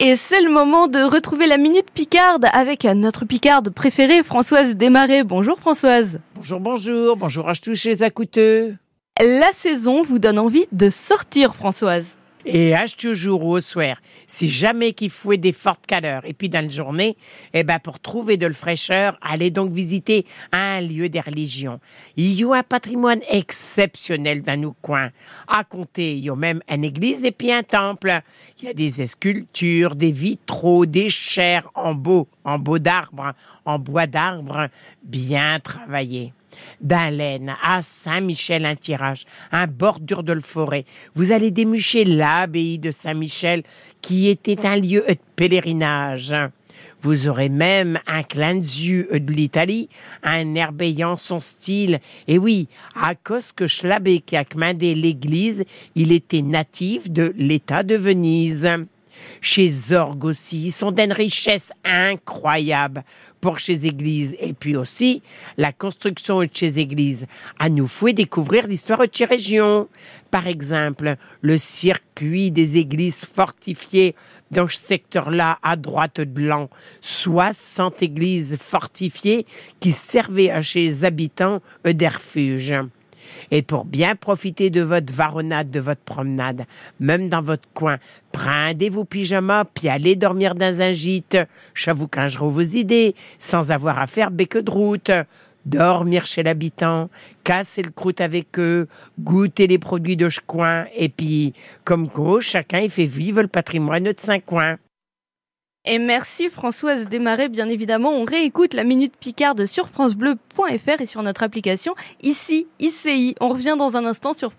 Et c'est le moment de retrouver la Minute Picarde avec notre Picarde préférée, Françoise Desmarais. Bonjour Françoise. Bonjour, bonjour, bonjour à tous les acouteux. La saison vous donne envie de sortir Françoise. Et à toujours au soir, si jamais qu'il fouet des fortes chaleurs, et puis dans la journée, eh ben pour trouver de la fraîcheur, allez donc visiter un lieu des religions. Il y a un patrimoine exceptionnel dans nos coins. À compter, il y a même une église et puis un temple. Il y a des sculptures, des vitraux, des chairs en beau, en beau d'arbre, en bois d'arbre, bien travaillés d'Alaine à Saint-Michel un tirage, un bordure de forêt. Vous allez démucher l'abbaye de Saint-Michel qui était un lieu de pèlerinage. Vous aurez même un clin d'yeux de l'Italie, un herbéant son style. Et oui, à cause que Schlabé qui a commandé l'église, il était natif de l'État de Venise. Chez Zorg aussi, ils sont d'une richesse incroyable pour chez Église. Et puis aussi, la construction de chez Église à nous fait découvrir l'histoire de chez Région. Par exemple, le circuit des églises fortifiées dans ce secteur-là, à droite de blanc. 60 églises fortifiées qui servaient à chez les habitants des refuges. Et pour bien profiter de votre varonnade, de votre promenade, même dans votre coin, prenez vos pyjamas, puis allez dormir dans un gîte. Je vos idées, sans avoir à faire bec de route dormir chez l'habitant, casser le croûte avec eux, goûter les produits de coin, et puis, comme quoi, chacun il fait vivre le patrimoine de saint coin. Et merci Françoise Desmarais, bien évidemment. On réécoute la Minute Picarde sur francebleu.fr et sur notre application ici, ICI. On revient dans un instant sur